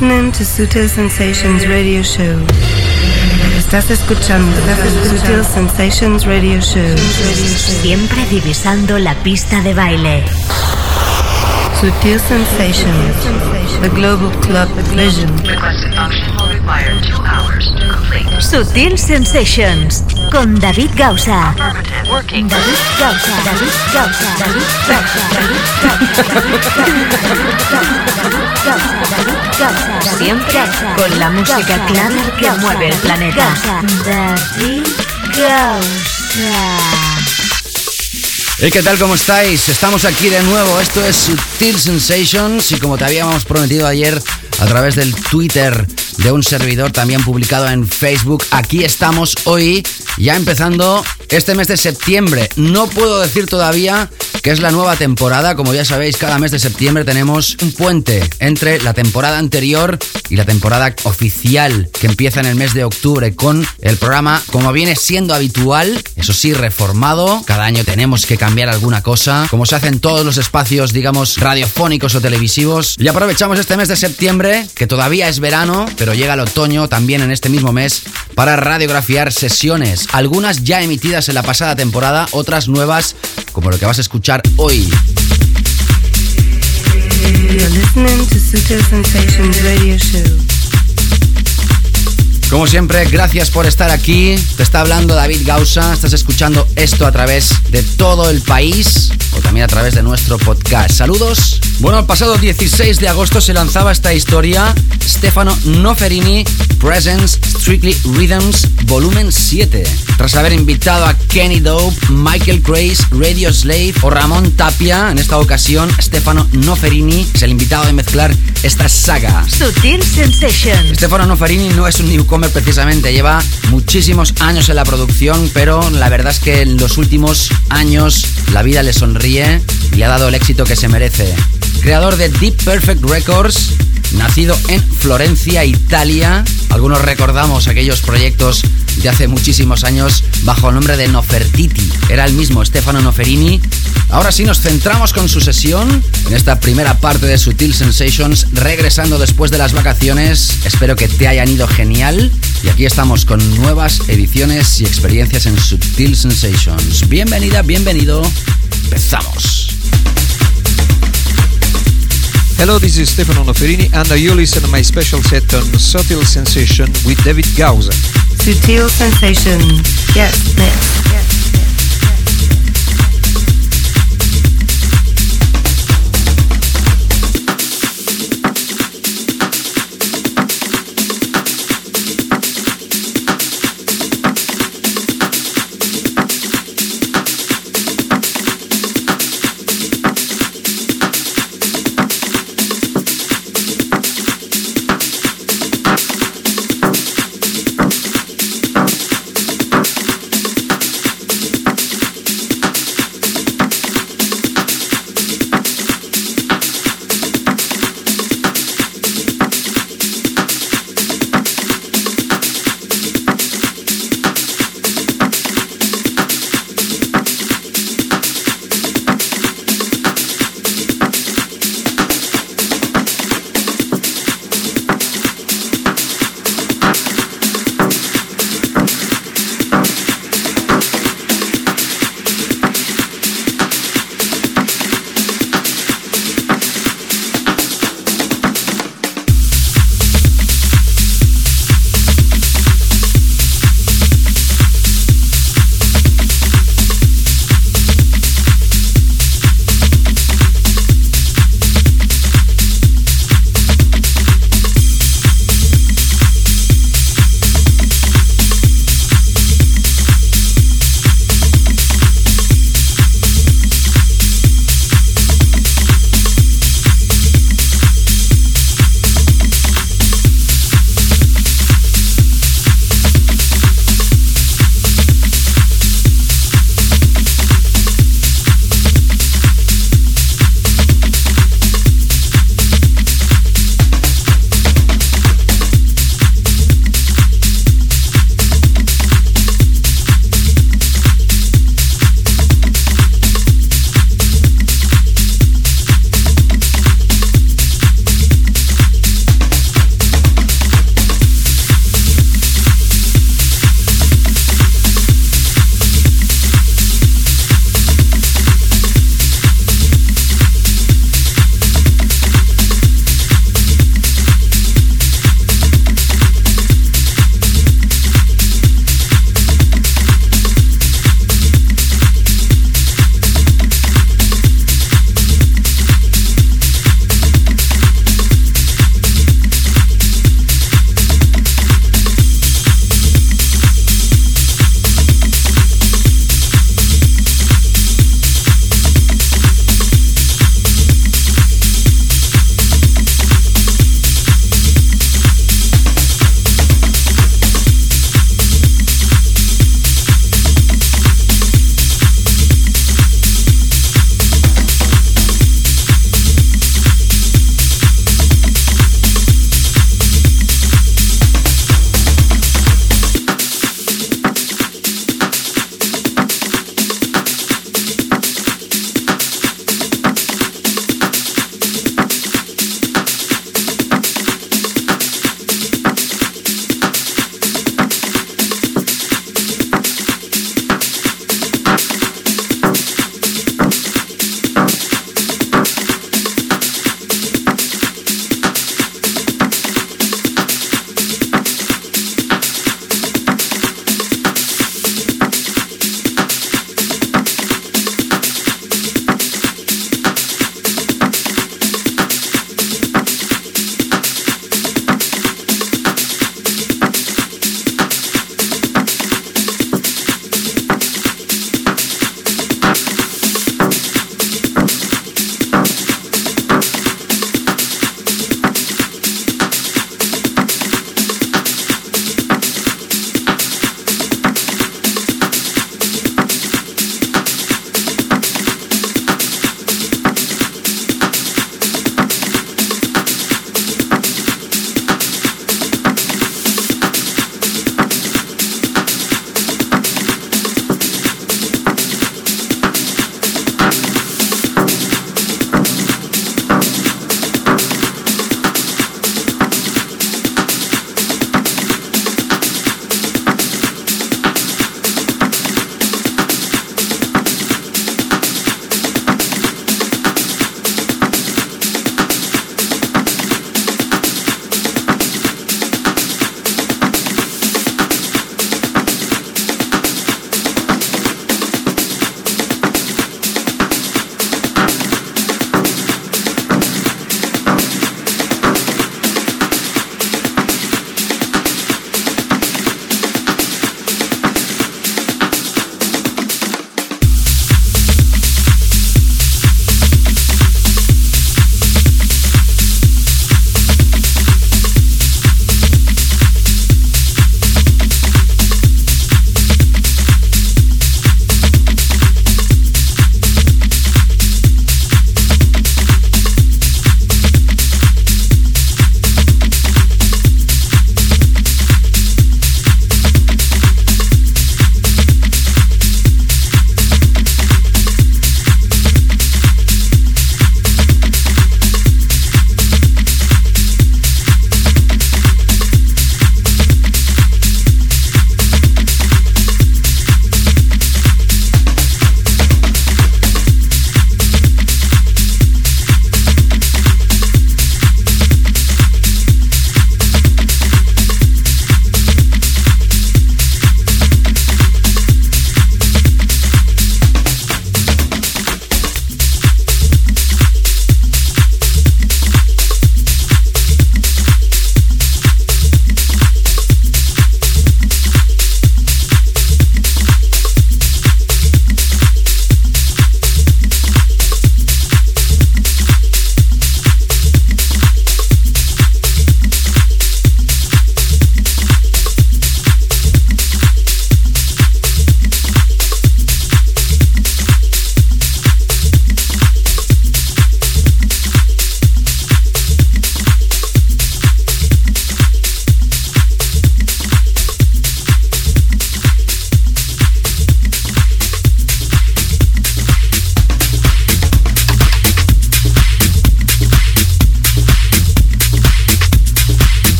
listening to Sutil Sensations Radio Show. Estás escuchando Sutil Sensations Radio Show. Siempre divisando la pista de baile. Sutil Sensations, the global club vision. Sutil Sensations con David Gausa. David Gausa, David Gausa, David Gausa, Siempre con la música clara que mueve el planeta. David Gausa. Hey, ¿qué tal? ¿Cómo estáis? Estamos aquí de nuevo. Esto es Sutil Sensations y como te habíamos prometido ayer a través del Twitter de un servidor también publicado en Facebook, aquí estamos hoy ya empezando este mes de septiembre. No puedo decir todavía que es la nueva temporada. Como ya sabéis, cada mes de septiembre tenemos un puente entre la temporada anterior y la temporada oficial que empieza en el mes de octubre con el programa como viene siendo habitual, eso sí, reformado. Cada año tenemos que cambiar alguna cosa, como se hace en todos los espacios, digamos, radiofónicos o televisivos. Y aprovechamos este mes de septiembre, que todavía es verano, pero llega el otoño también en este mismo mes, para radiografiar sesiones, algunas ya emitidas en la pasada temporada, otras nuevas, como lo que vas a escuchar hoy. Como siempre, gracias por estar aquí. Te está hablando David Gausa. Estás escuchando esto a través de todo el país o también a través de nuestro podcast. Saludos. Bueno, el pasado 16 de agosto se lanzaba esta historia. Stefano Noferini Presents Strictly Rhythms Volumen 7. Tras haber invitado a Kenny Dope, Michael Grace, Radio Slave o Ramón Tapia, en esta ocasión Stefano Noferini es el invitado de mezclar esta saga. Sutil Sensations. Stefano Noferini no es un newcomer precisamente, lleva muchísimos años en la producción, pero la verdad es que en los últimos años la vida le sonríe y ha dado el éxito que se merece. Creador de Deep Perfect Records, nacido en Florencia, Italia. Algunos recordamos aquellos proyectos de hace muchísimos años bajo el nombre de Nofertiti. Era el mismo Stefano Noferini. Ahora sí nos centramos con su sesión en esta primera parte de Sutil Sensations, regresando después de las vacaciones. Espero que te hayan ido genial. Y aquí estamos con nuevas ediciones y experiencias en Sutil Sensations. Bienvenida, bienvenido. Empezamos. Hello, this is Stefano Noferini, and you listen to my special set on Subtle Sensation with David Gausa. Sutil Sensation, Yes, mix.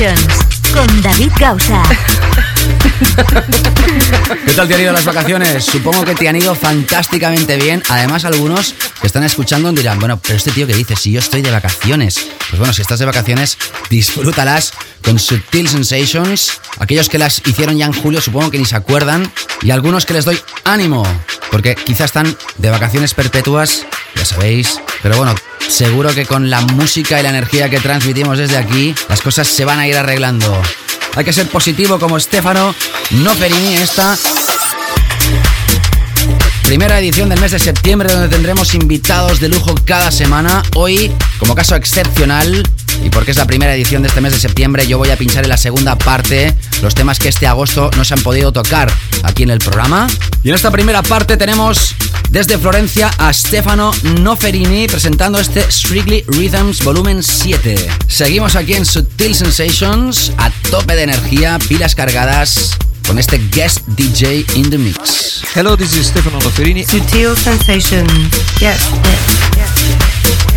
Con David Gausa. ¿Qué tal te han ido las vacaciones? Supongo que te han ido fantásticamente bien. Además, algunos que están escuchando dirán, bueno, pero este tío que dice, si yo estoy de vacaciones. Pues bueno, si estás de vacaciones, disfrútalas con Subtil Sensations. Aquellos que las hicieron ya en julio, supongo que ni se acuerdan. Y algunos que les doy ánimo, porque quizás están de vacaciones perpetuas, ya sabéis. Pero bueno, seguro que con la música y la energía que transmitimos desde aquí, las cosas se van a ir arreglando. Hay que ser positivo como Stefano Noferini en esta primera edición del mes de septiembre donde tendremos invitados de lujo cada semana. Hoy, como caso excepcional, y porque es la primera edición de este mes de septiembre, yo voy a pinchar en la segunda parte los temas que este agosto no se han podido tocar aquí en el programa. Y en esta primera parte tenemos desde Florencia a Stefano Noferini presentando este Strictly Rhythms Volumen 7. Seguimos aquí en Subtil Sensations a tope de energía, pilas cargadas con este guest DJ in the mix. Hello, this is Stefano Noferini. Subtil Sensations. Yes, yes, yes.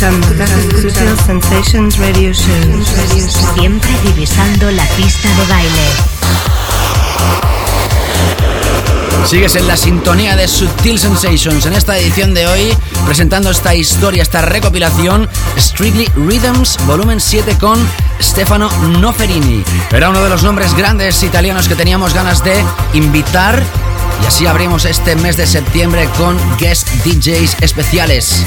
Escuchando Sutil Sensations Radio Show. Siempre divisando la pista de baile. Sigues en la sintonía de Sutil Sensations en esta edición de hoy, presentando esta historia, esta recopilación, Strictly Rhythms, volumen 7 con Stefano Noferini. Era uno de los nombres grandes italianos que teníamos ganas de invitar y así abrimos este mes de septiembre con guest DJs especiales.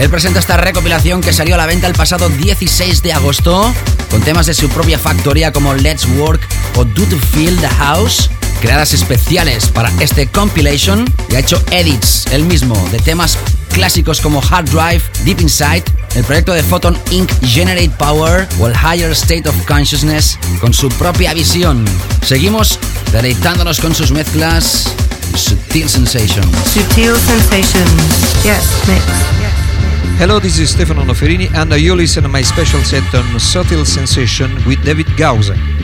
Él presenta esta recopilación que salió a la venta el pasado 16 de agosto con temas de su propia factoría como Let's Work o Do to Feel the House, creadas especiales para este compilation y ha hecho edits él mismo de temas clásicos como Hard Drive, Deep Inside, el proyecto de Photon Inc. Generate Power o el Higher State of Consciousness con su propia visión. Seguimos deleitándonos con sus mezclas. Sutil Sensations. Sutil Sensations. Hello, this is Stefano Noferini, and you listen to my special set on Subtle Sensation with David Gausa.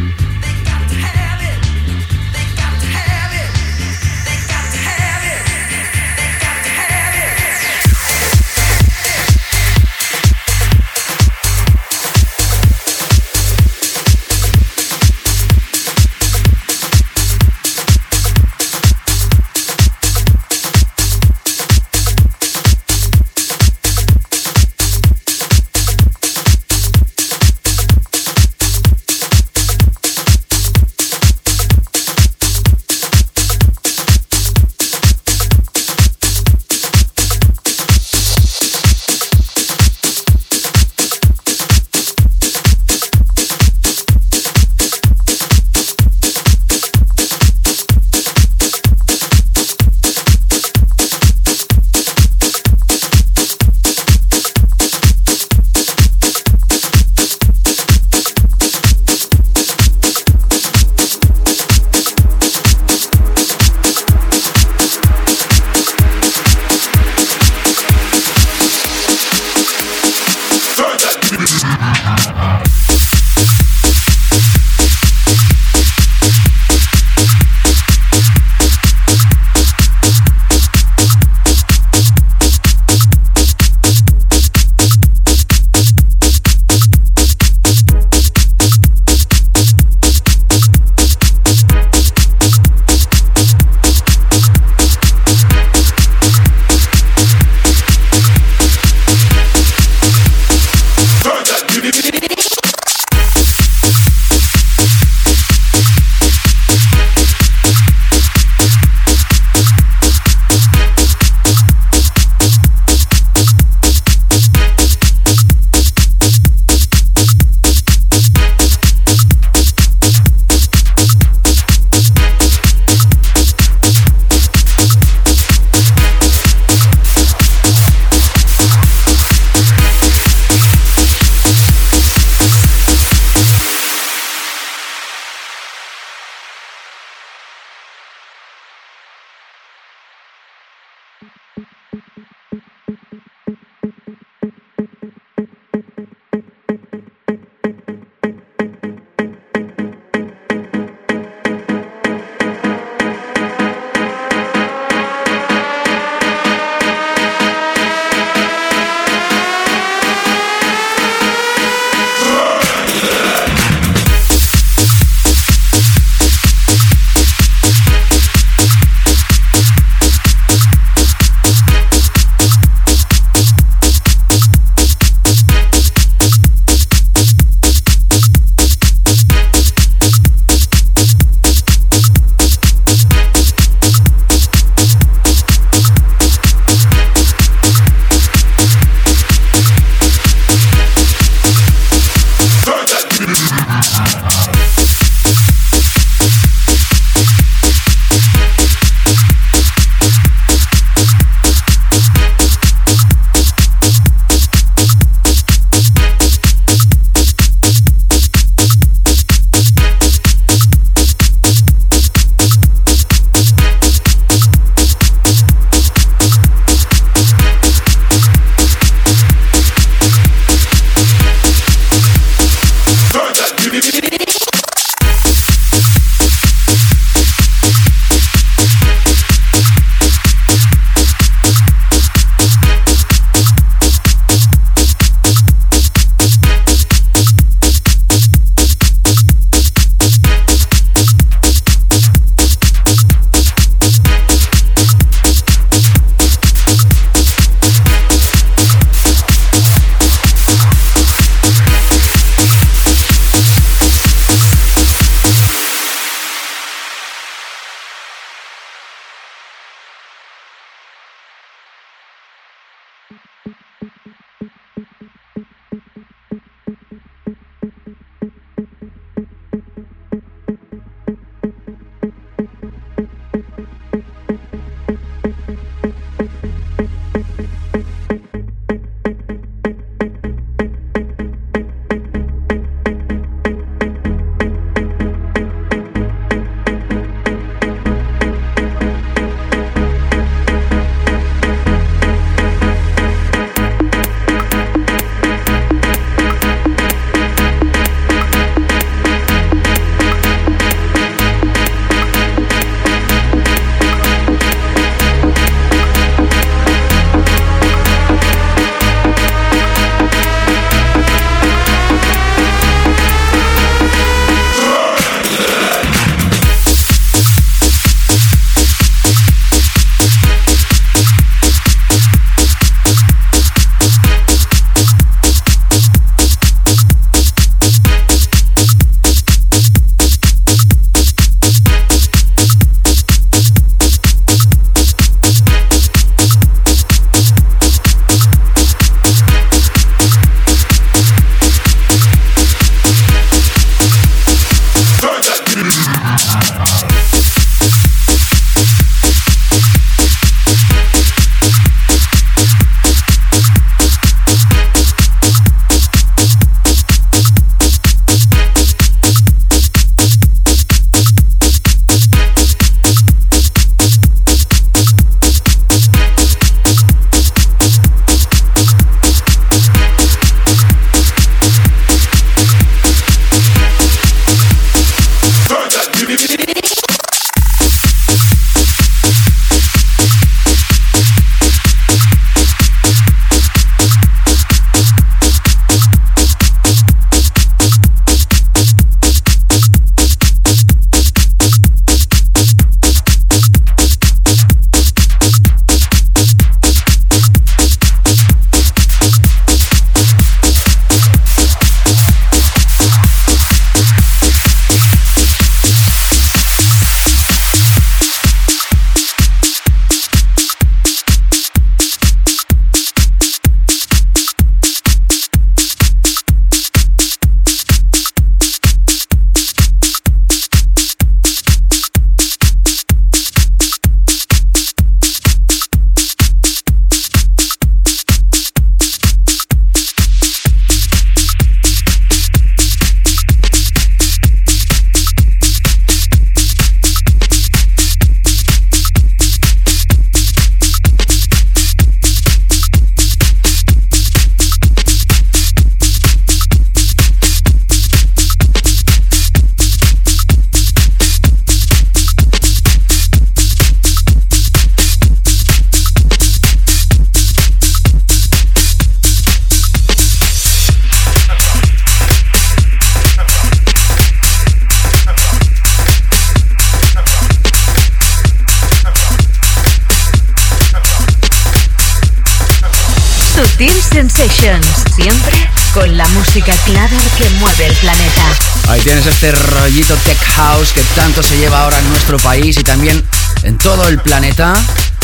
Este rollito tech house que tanto se lleva ahora en nuestro país y también en todo el planeta.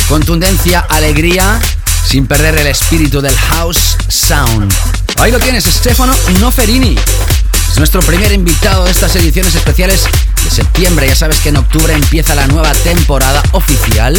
Contundencia, alegría, sin perder el espíritu del house sound. Ahí lo tienes, Stefano Noferini. Es nuestro primer invitado de estas ediciones especiales de septiembre. Ya sabes que en octubre empieza la nueva temporada oficial.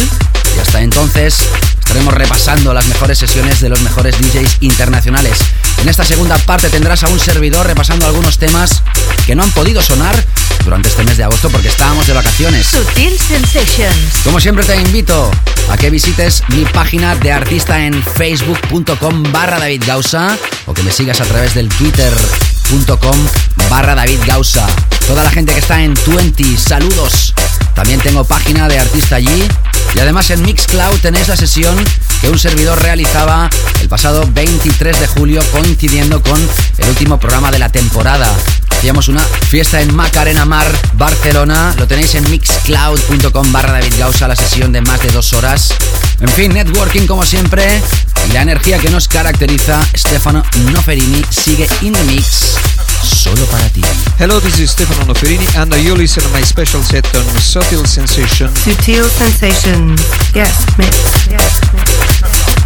Y hasta entonces estaremos repasando las mejores sesiones de los mejores DJs internacionales. En esta segunda parte tendrás a un servidor repasando algunos temas que no han podido sonar durante este mes de agosto porque estábamos de vacaciones. Sutil Sensations. Como siempre te invito a que visites mi página de artista en facebook.com barra David Gausa o que me sigas a través del twitter.com barra David Gausa. Toda la gente que está en 20, saludos. También tengo página de artista allí y además en Mixcloud tenéis la sesión que un servidor realizaba el pasado 23 de julio coincidiendo con el último programa de la temporada. Hacíamos una fiesta en Macarena Mar, Barcelona. Lo tenéis en mixcloud.com barra David Gausa, la sesión de más de dos horas. En fin, networking como siempre. Y la energía que nos caracteriza, Stefano Noferini sigue in the mix solo para ti. Hello, this is Stefano Noferini and you listen to my special set on Subtle Sensation. Sutil Sensation. Yes, mix. Yes, mix.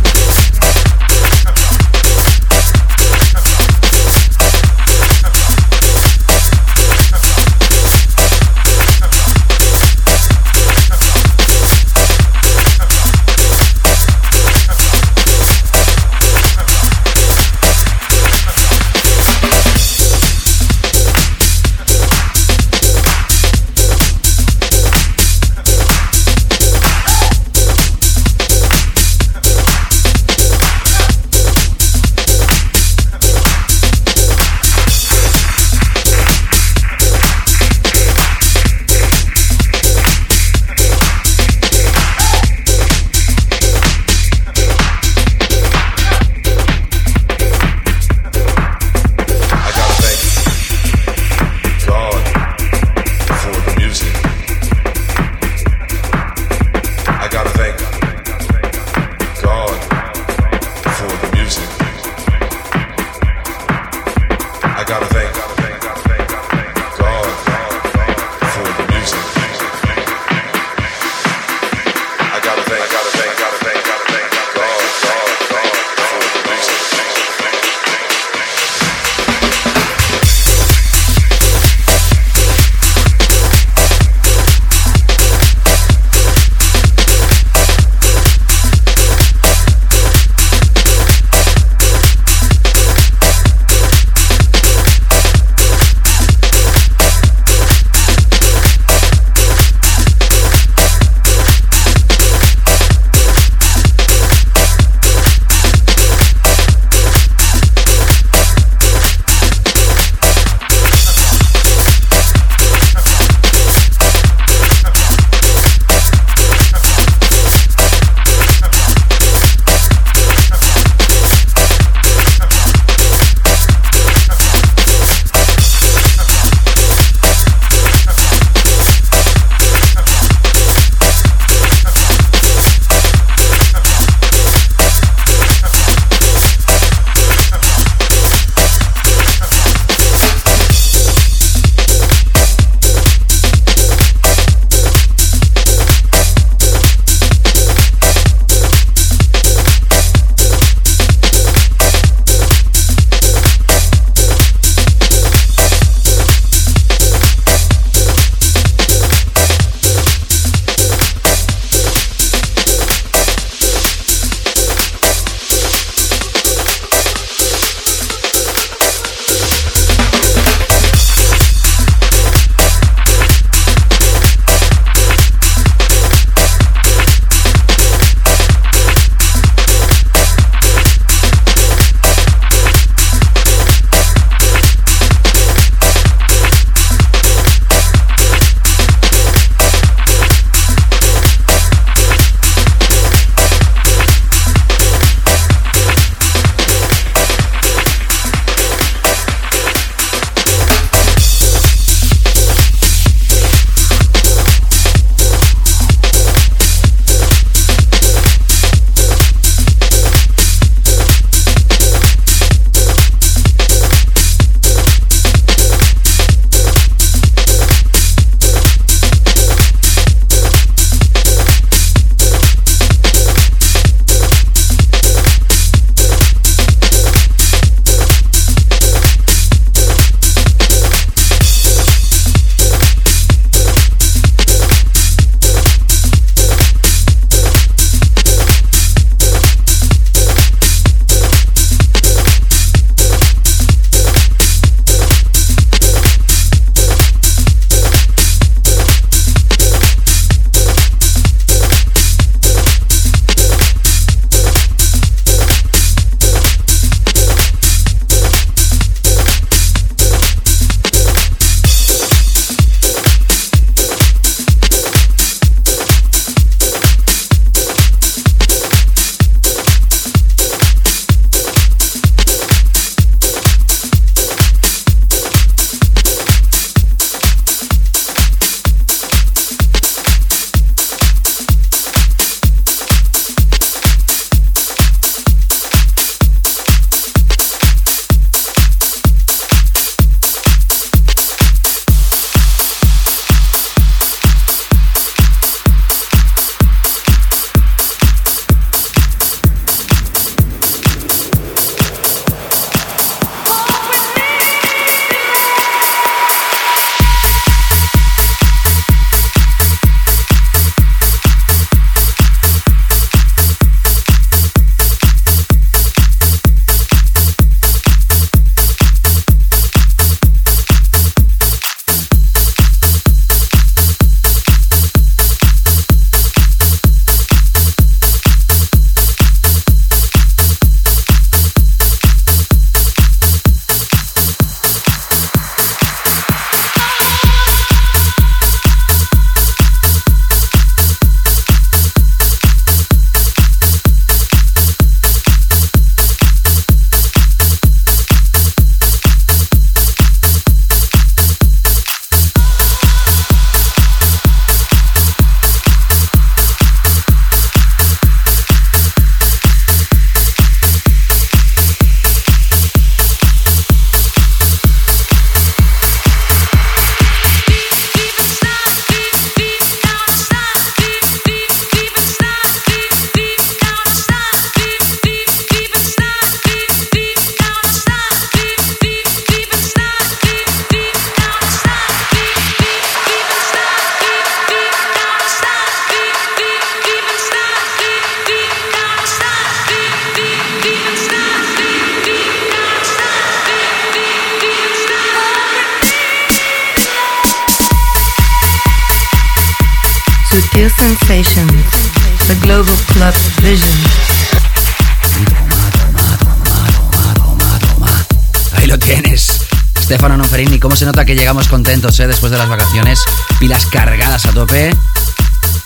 Que llegamos contentos eh? después de las vacaciones? Pilas cargadas a tope.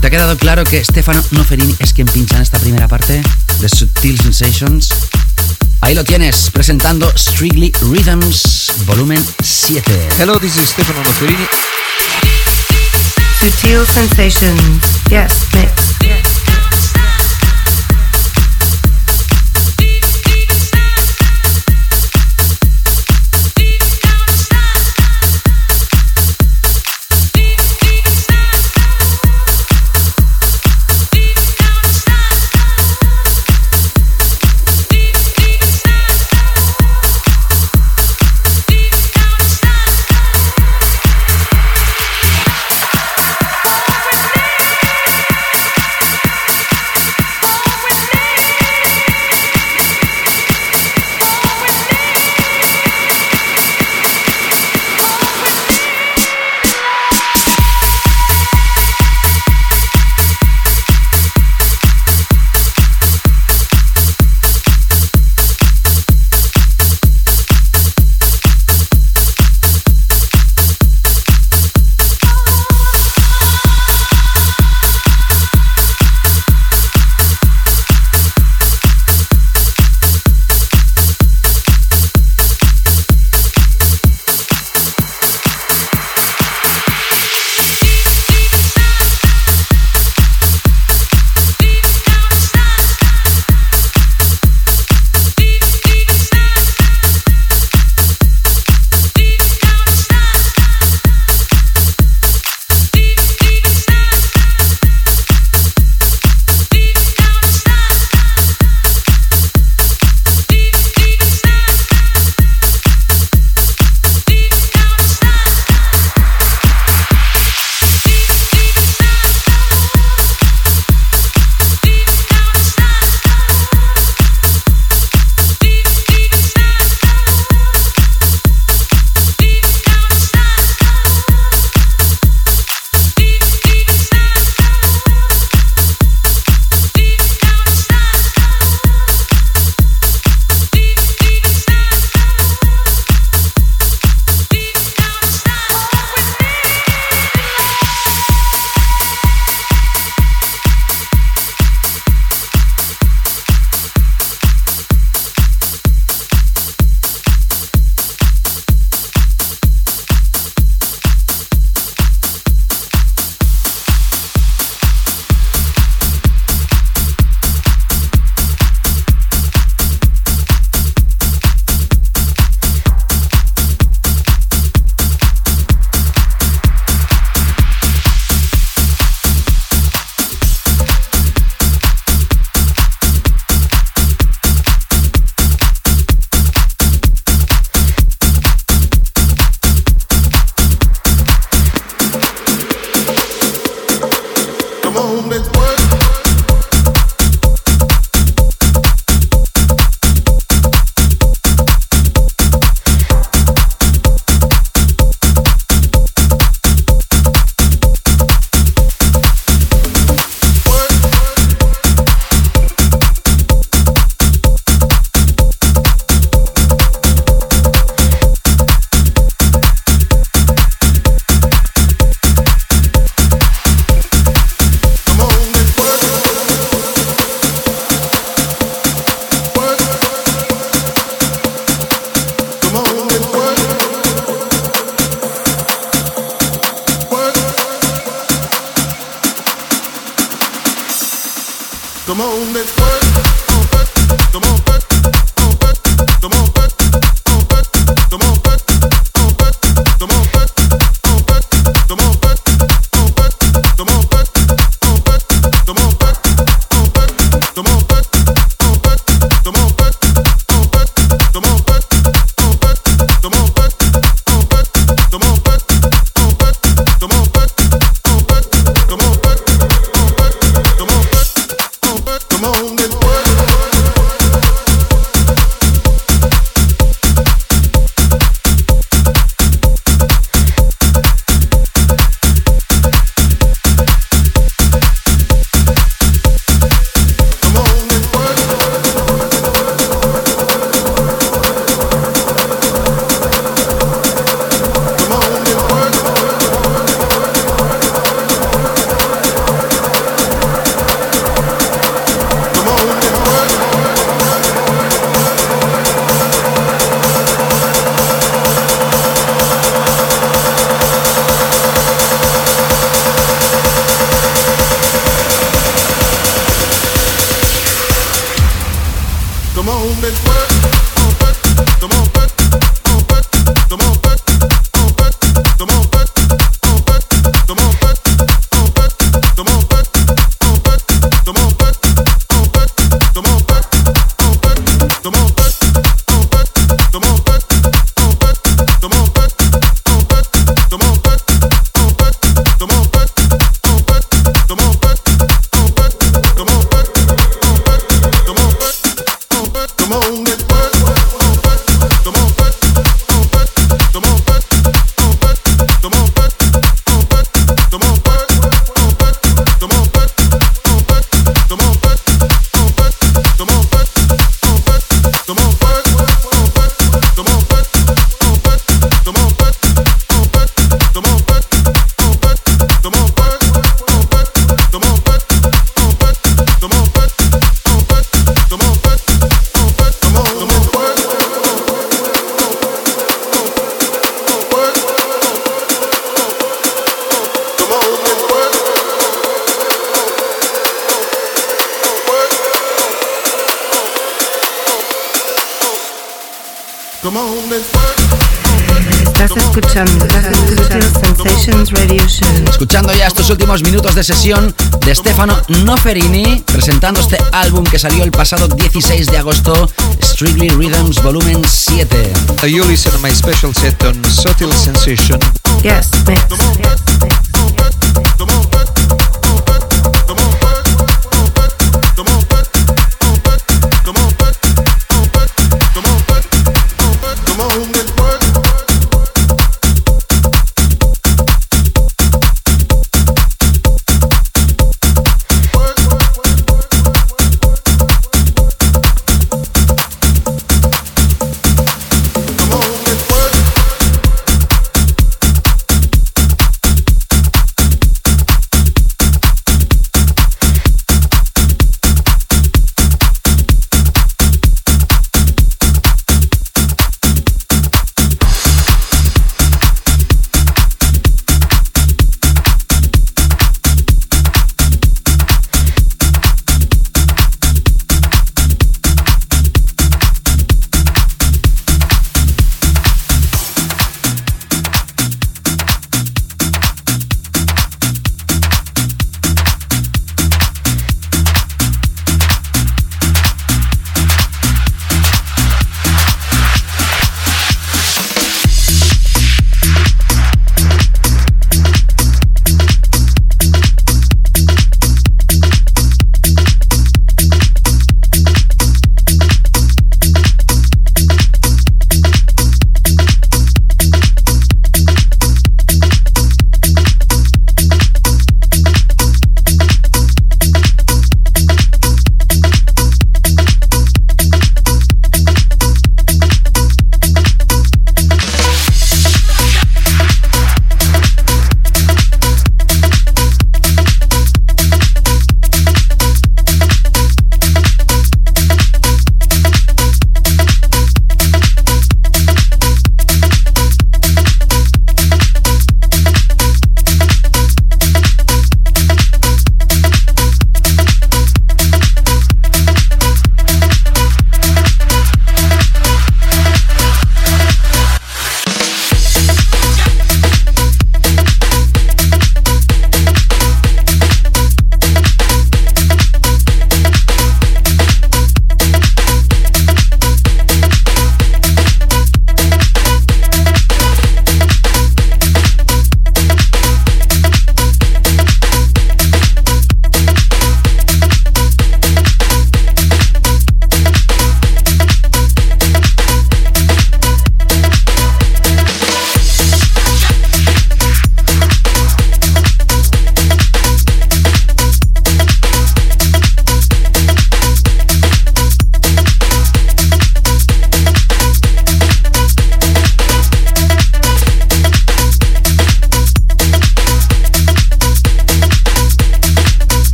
¿Te ha quedado claro que Stefano Noferini es quien pincha en esta primera parte de Sutil Sensations? Ahí lo tienes, presentando Strictly Rhythms, volumen 7. Hello, this is Stefano Noferini. Sutil Sensations, yes, mix. Estos últimos minutos de sesión de Stefano Noferini presentando este álbum que salió el pasado 16 de agosto, Strictly Rhythms Volumen 7. You listen to my special set on Subtle Sensation. Yes, mix.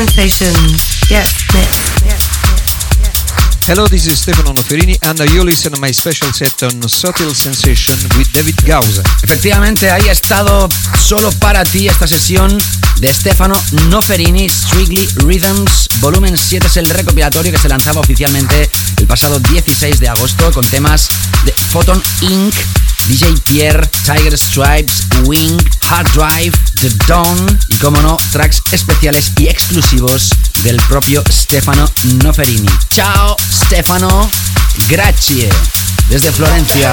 Sutil Sensations. Yes, mix. Hello, this is Stefano Noferini and you listen to my special set on Subtle Sensation with David Gausa. Efectivamente, ahí ha estado solo para ti esta sesión de Stefano Noferini, Strictly Rhythms. Volumen 7 es el recopilatorio que se lanzaba oficialmente el pasado 16 de agosto con temas de Photon Inc., DJ Pierre, Tiger Stripes, Wing, Hard Drive, The Dawn y, como no, tracks especiales y exclusivos del propio Stefano Noferini. Ciao, Stefano. Grazie. Desde Florencia,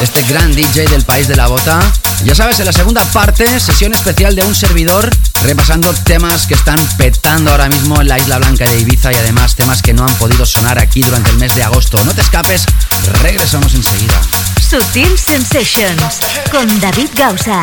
este gran DJ del país de la bota. Ya sabes, en la segunda parte, sesión especial de un servidor, repasando temas que están petando ahora mismo en la Isla Blanca de Ibiza y además temas que no han podido sonar aquí durante el mes de agosto. No te escapes, regresamos enseguida. Sutil Sensations con David Gausa.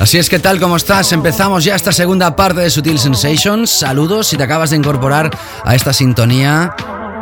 Así es que tal como estás, empezamos ya esta segunda parte de Sutil Sensations. Saludos si te acabas de incorporar a esta sintonía.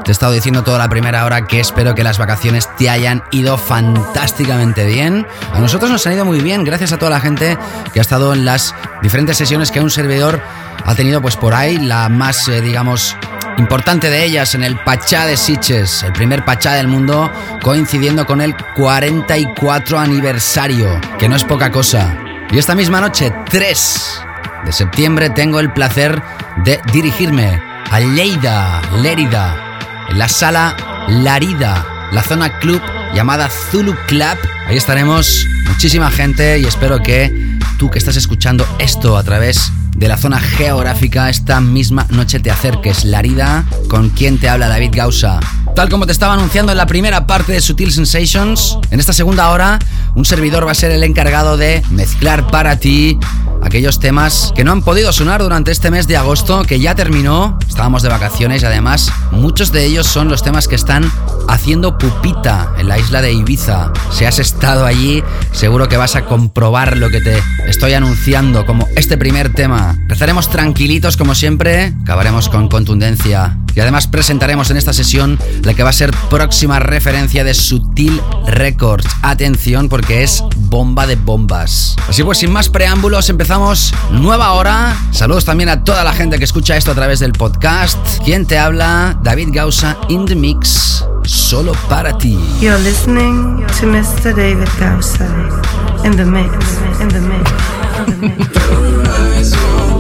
Te he estado diciendo toda la primera hora que espero que las vacaciones te hayan ido fantásticamente bien. A nosotros nos han ido muy bien, gracias a toda la gente que ha estado en las diferentes sesiones que un servidor ha tenido pues por ahí. La más, eh, digamos, importante de ellas en el Pachá de Siches, el primer Pachá del mundo, coincidiendo con el 44 aniversario, que no es poca cosa. Y esta misma noche, 3 de septiembre, tengo el placer de dirigirme a Lleida, Lérida, en la sala Larida, la zona club llamada Zulu Club. Ahí estaremos muchísima gente y espero que tú que estás escuchando esto a través de la zona geográfica esta misma noche te acerques. Larida, con quien te habla David Gausa. Tal como te estaba anunciando en la primera parte de Sutil Sensations, en esta segunda hora un servidor va a ser el encargado de mezclar para ti aquellos temas que no han podido sonar durante este mes de agosto, que ya terminó, estábamos de vacaciones y además muchos de ellos son los temas que están haciendo pupita en la isla de Ibiza. Si has estado allí, seguro que vas a comprobar lo que te estoy anunciando como este primer tema. Empezaremos tranquilitos como siempre, acabaremos con contundencia y además presentaremos en esta sesión la que va a ser próxima referencia de Sutil Records. Atención porque es bomba de bombas. Así pues, sin más preámbulos, empezamos nueva hora. Saludos también a toda la gente que escucha esto a través del podcast. ¿Quién te habla? David Gausa in the mix. Solo para ti. You're listening to Mr. David Gausa in the mix, in the mix, in the mix.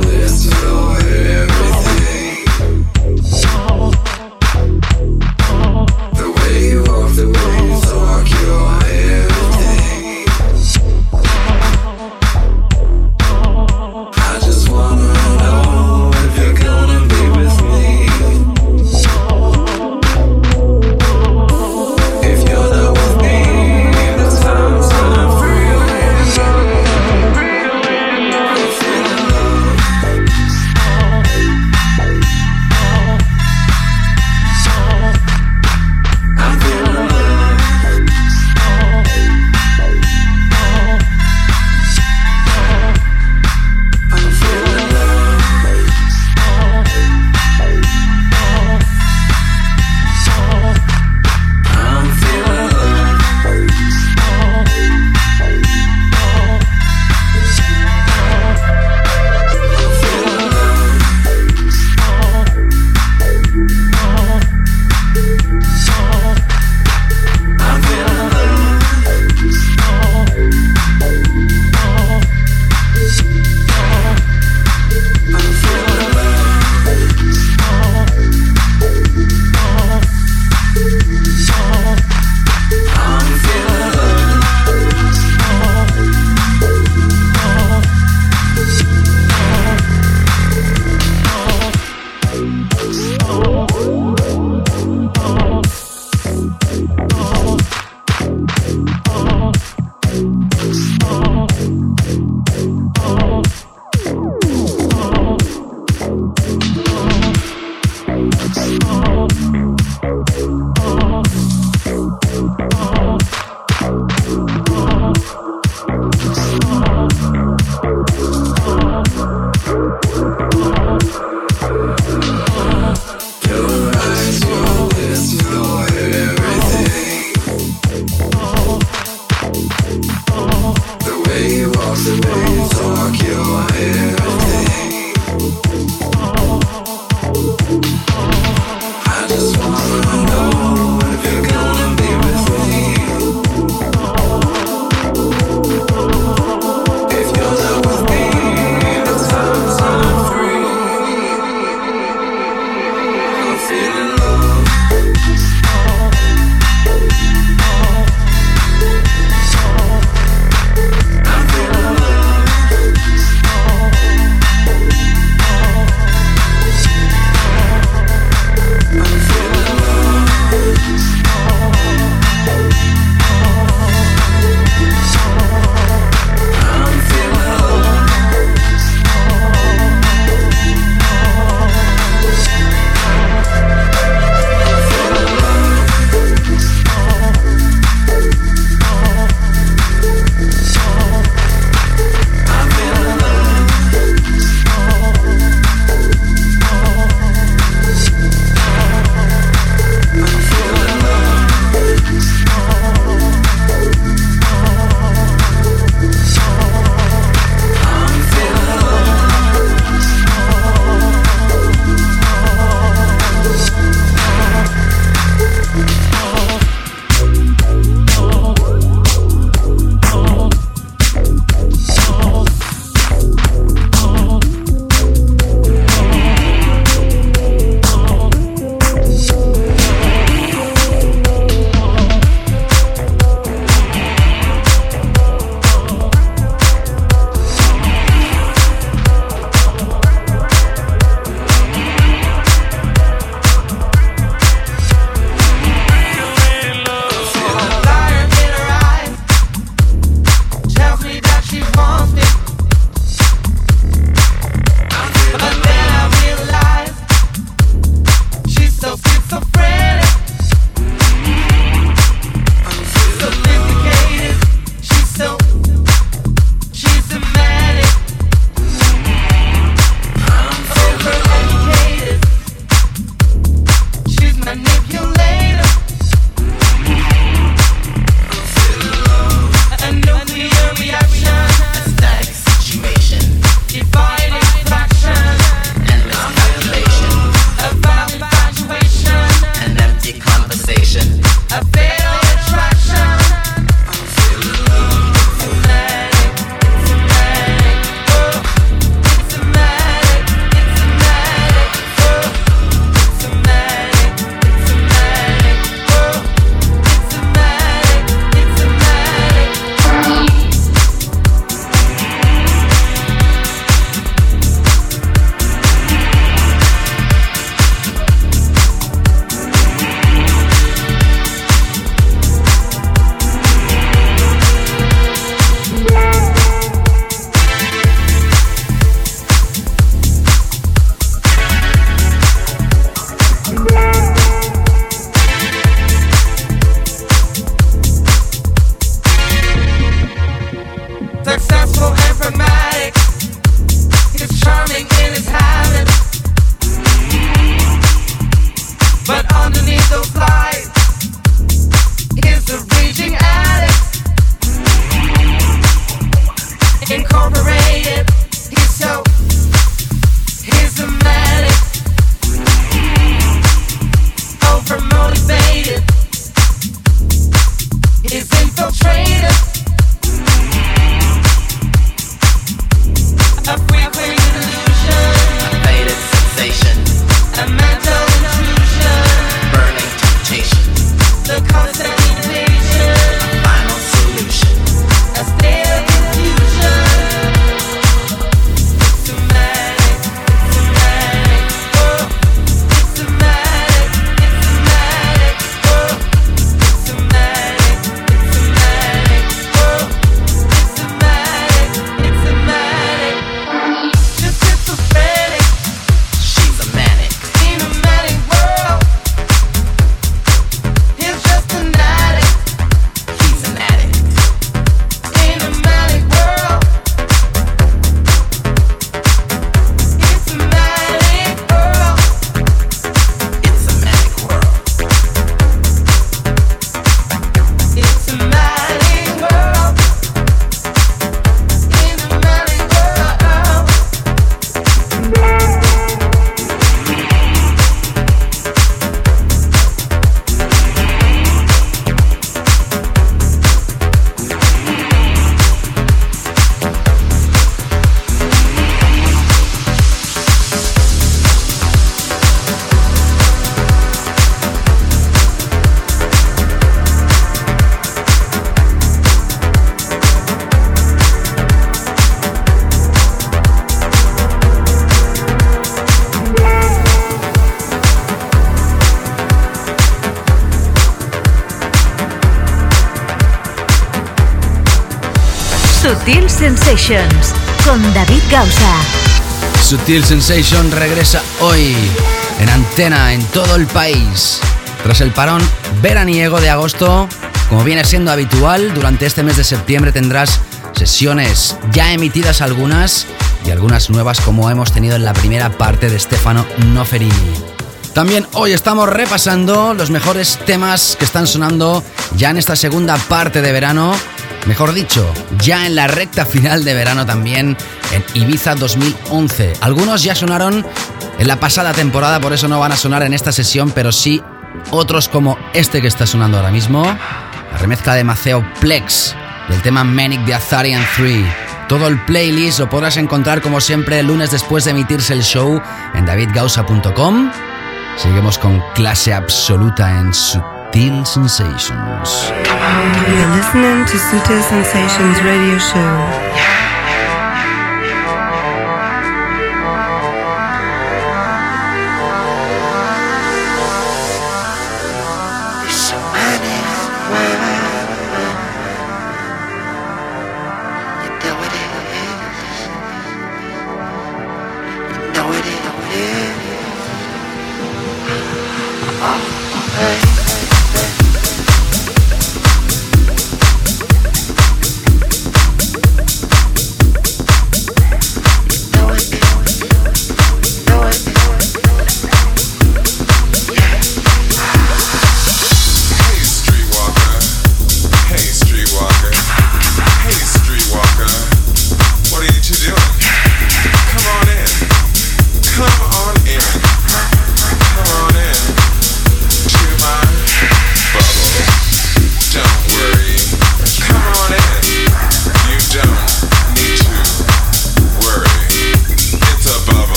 Sensations con David Gausa. Sutil Sensation regresa hoy en antena en todo el país. Tras el parón veraniego de agosto, como viene siendo habitual, durante este mes de septiembre tendrás sesiones ya emitidas algunas y algunas nuevas como hemos tenido en la primera parte de Stefano Noferini. También hoy estamos repasando los mejores temas que están sonando ya en esta segunda parte de verano mejor dicho, ya en la recta final de verano también en Ibiza 2011. Algunos ya sonaron en la pasada temporada, por eso no van a sonar en esta sesión, pero sí otros como este que está sonando ahora mismo, la remezcla de Maceo Plex del tema Manic de Azarian 3. Todo el playlist lo podrás encontrar como siempre el lunes después de emitirse el show en davidgausa.com. Seguimos con clase absoluta en su Sutil Sensations. You're listening to Sutil Sensations radio show.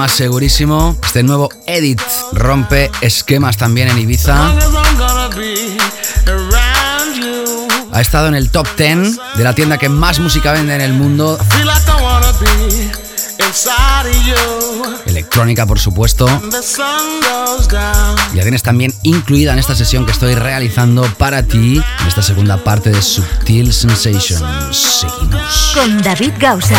Tema segurísimo? Este nuevo Edit rompe esquemas también en Ibiza. Ha estado en el top 10 de la tienda que más música vende en el mundo. Electrónica, por supuesto. Ya tienes también incluida en esta sesión que estoy realizando para ti, en esta segunda parte de Subtil Sensations. Seguimos. Con David Gausa.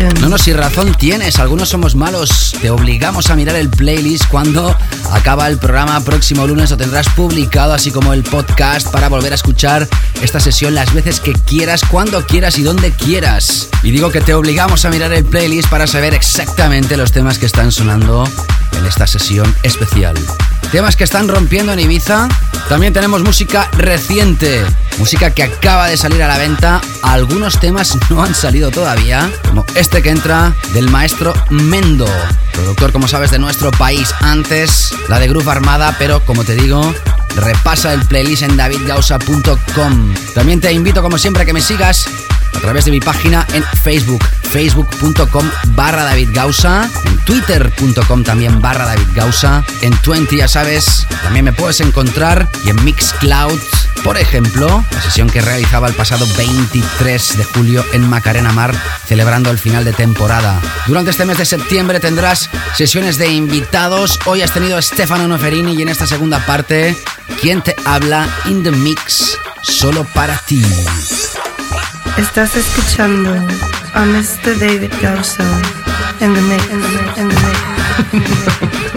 No, no, si razón tienes, algunos somos malos. Te obligamos a mirar el playlist cuando acaba el programa. Próximo lunes lo tendrás publicado, así como el podcast, para volver a escuchar esta sesión las veces que quieras, cuando quieras y donde quieras. Y digo que te obligamos a mirar el playlist para saber exactamente los temas que están sonando en esta sesión especial. Temas que están rompiendo en Ibiza. También tenemos música reciente, música que acaba de salir a la venta. Algunos temas no han salido todavía, este que entra del maestro Mendo, productor, como sabes, de nuestro país. Antes, la de Groove Armada, pero como te digo, repasa el playlist en davidgausa.com. También te invito, como siempre, a que me sigas a través de mi página en Facebook, facebook.com barra David Gausa, en twitter.com también barra David Gausa, en 20 ya sabes, también me puedes encontrar y en Mixcloud, por ejemplo, la sesión que realizaba el pasado 23 de julio en Macarena Mar, celebrando el final de temporada. Durante este mes de septiembre tendrás sesiones de invitados, hoy has tenido a Stefano Noferini y en esta segunda parte, ¿quién te habla? In the Mix, solo para ti. Estás escuchando a Mr. David Gausa en the mix, en the mix, en the mix.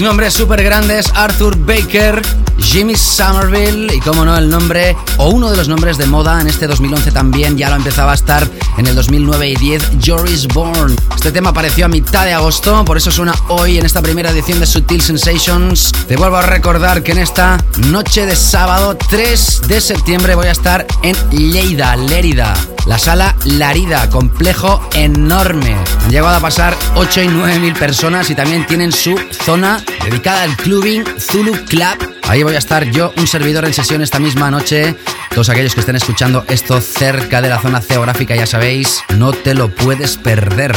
Nombres súper grandes: Arthur Baker, Jimmy Somerville y, como no, el nombre o uno de los nombres de moda en este 2011 también. Ya lo empezaba a estar en el 2009 y 10, Joris Bourne. Este tema apareció a mitad de agosto, por eso suena hoy en esta primera edición de Sutil Sensations. Te vuelvo a recordar que en esta noche de sábado 3 de septiembre voy a estar en Lleida, Lérida. La sala Larida, complejo enorme. Han llegado a pasar 8 y 9 mil personas y también tienen su zona dedicada al clubbing Zulu Club. Ahí voy a estar yo, un servidor en sesión esta misma noche. Todos aquellos que estén escuchando esto cerca de la zona geográfica, ya sabéis, no te lo puedes perder.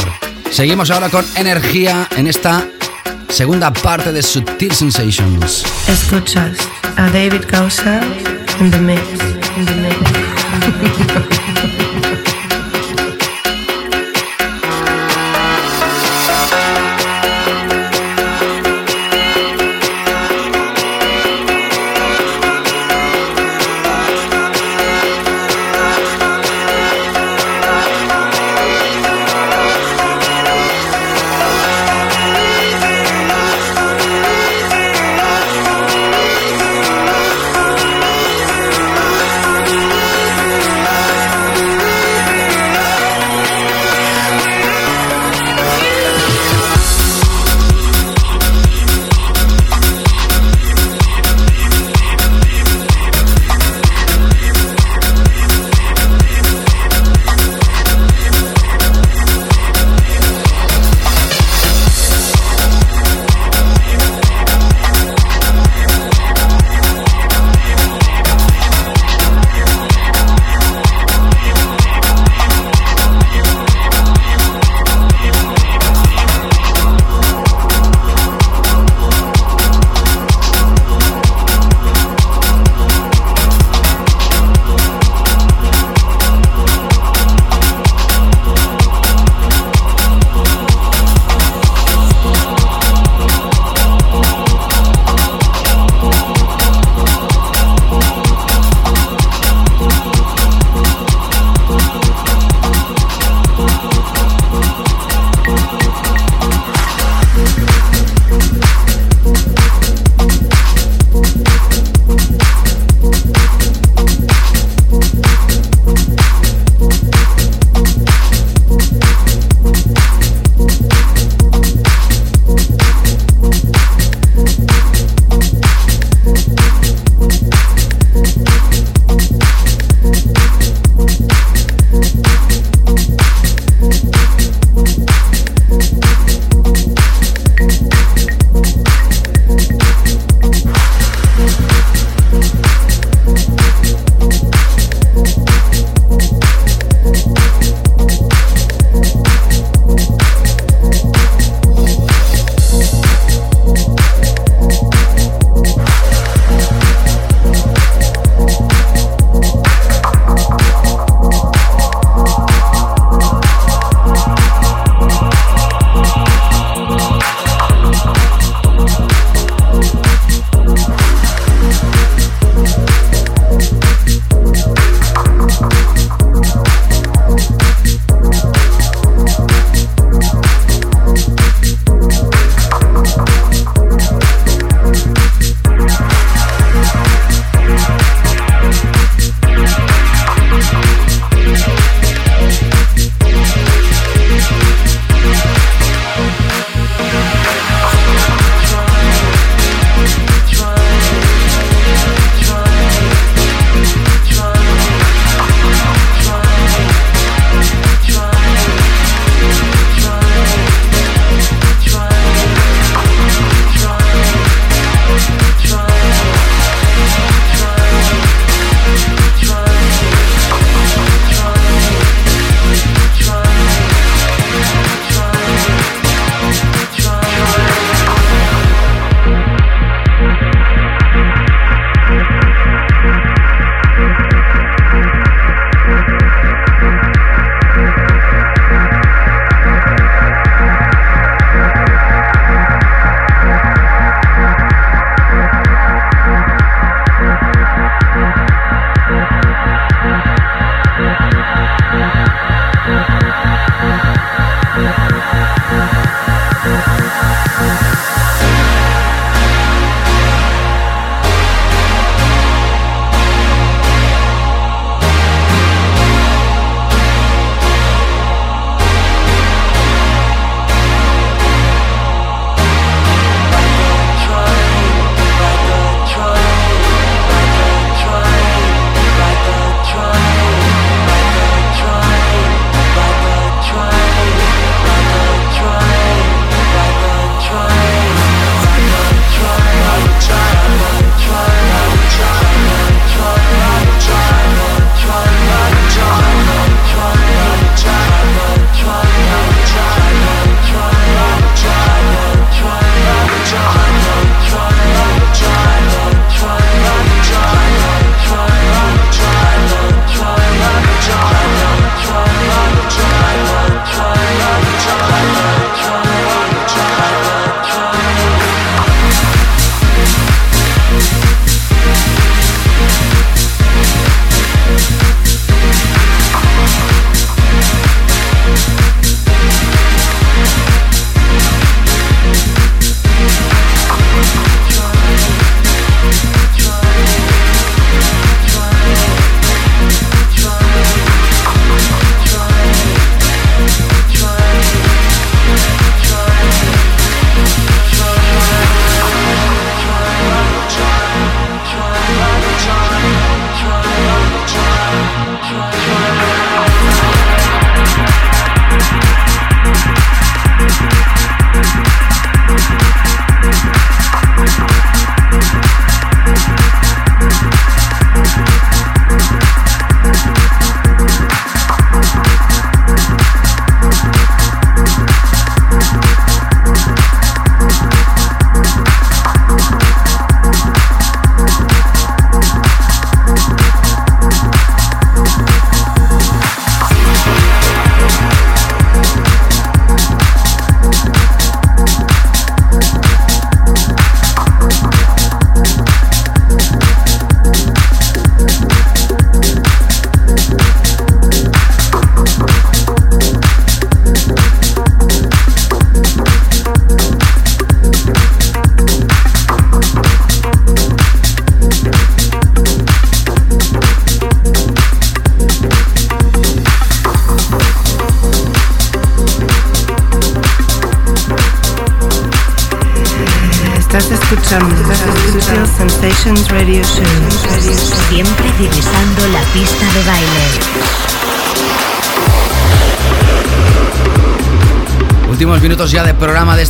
Seguimos ahora con energía en esta segunda parte de Sutil Sensations. Escuchas a David Gausa in the mix. In the mix.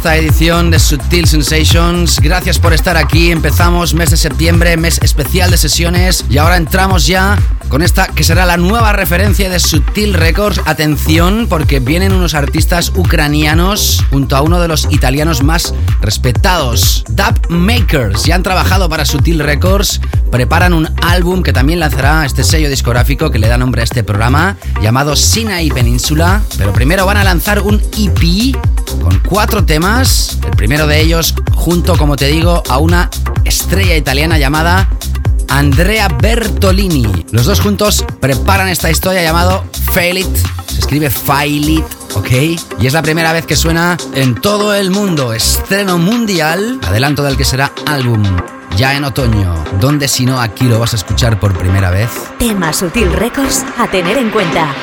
esta edición de Sutil Sensations. Gracias por estar aquí. Empezamos mes de septiembre, mes especial de sesiones. Y ahora entramos ya con esta que será la nueva referencia de Sutil Records. Atención, porque vienen unos artistas ucranianos junto a uno de los italianos más respetados, Dub Makers. Ya han trabajado para Sutil Records. Preparan un álbum que también lanzará este sello discográfico que le da nombre a este programa, llamado Sinai Península. Pero primero van a lanzar un EP con cuatro temas. El primero de ellos junto, como te digo, a una estrella italiana llamada Andrea Bertolini. Los dos juntos preparan esta historia llamado Fail It. Se escribe Fail It, ¿ok? Y es la primera vez que suena en todo el mundo. Estreno mundial. Adelanto del que será álbum. Ya en otoño, donde si no aquí lo vas a escuchar por primera vez. Tema Sutil Records a tener en cuenta.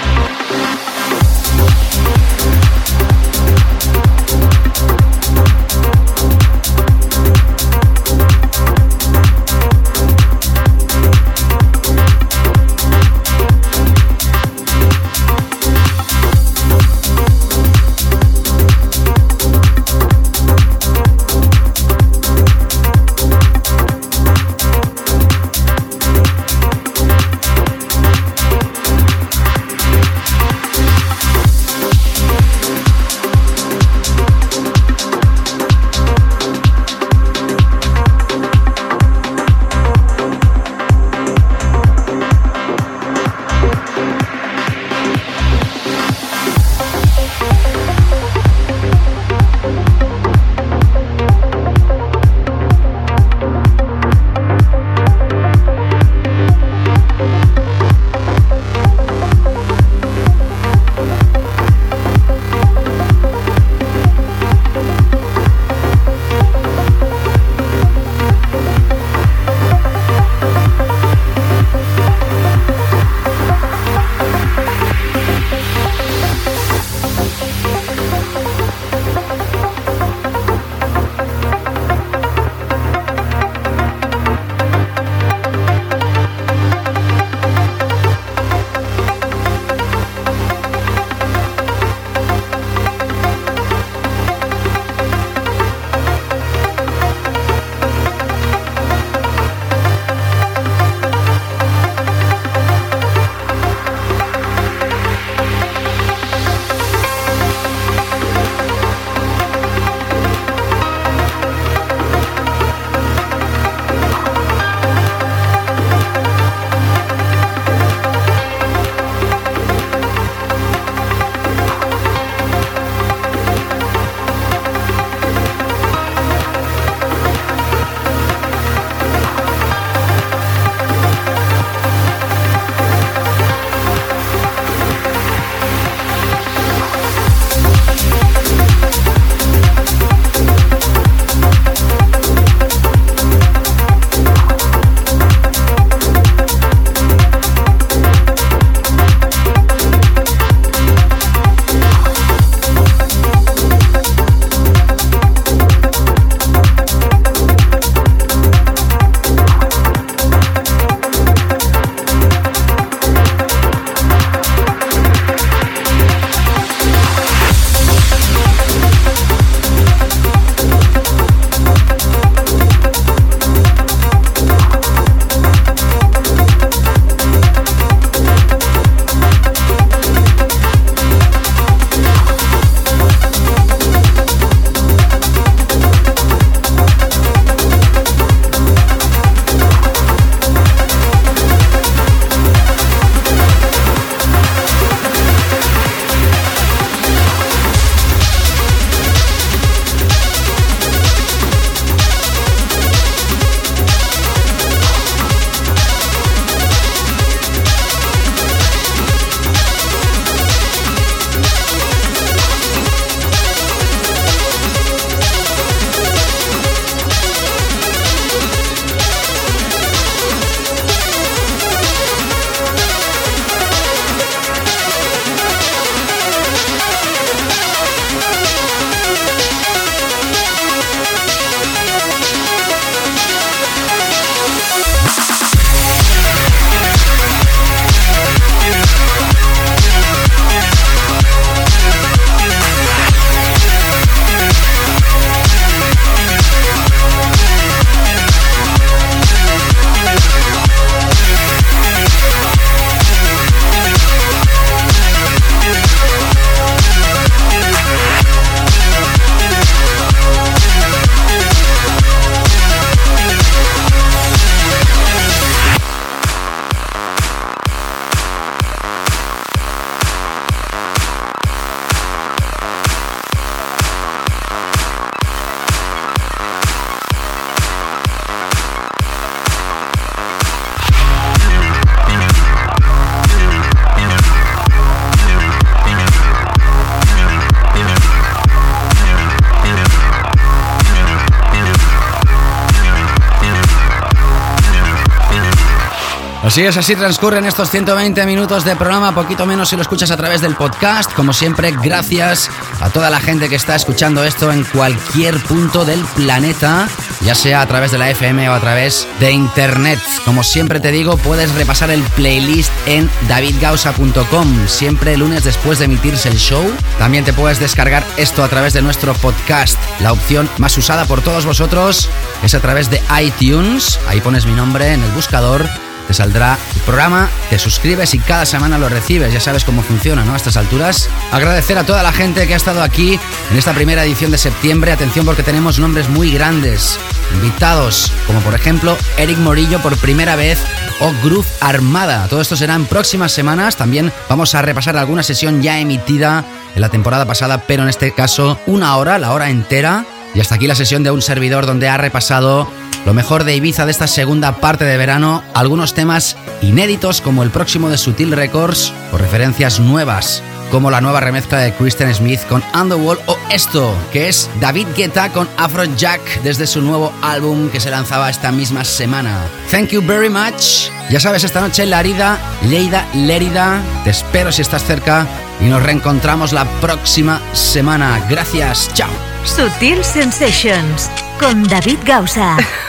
Así es, así transcurren estos 120 minutos de programa, poquito menos si lo escuchas a través del podcast. Como siempre, gracias a toda la gente que está escuchando esto en cualquier punto del planeta, ya sea a través de la FM o a través de internet. Como siempre te digo, puedes repasar el playlist en davidgausa.com, siempre lunes después de emitirse el show. También te puedes descargar esto a través de nuestro podcast. La opción más usada por todos vosotros es a través de iTunes. Ahí pones mi nombre en el buscador te saldrá el programa, te suscribes y cada semana lo recibes. Ya sabes cómo funciona, ¿no? A estas alturas. Agradecer a toda la gente que ha estado aquí en esta primera edición de septiembre. Atención porque tenemos nombres muy grandes. Invitados, como por ejemplo Eric Morillo por primera vez o Groove Armada. Todo esto será en próximas semanas. También vamos a repasar alguna sesión ya emitida en la temporada pasada, pero en este caso una hora, la hora entera. Y hasta aquí la sesión de un servidor donde ha repasado lo mejor de Ibiza de esta segunda parte de verano, algunos temas inéditos como el próximo de Sutil Records o referencias nuevas como la nueva remezcla de Kristen Smith con Underworld o esto, que es David Guetta con Afrojack desde su nuevo álbum que se lanzaba esta misma semana. Thank you very much. Ya sabes, esta noche Larida, Leida, Lérida, te espero si estás cerca y nos reencontramos la próxima semana. Gracias, chao. Sutil Sensations con David Gausa.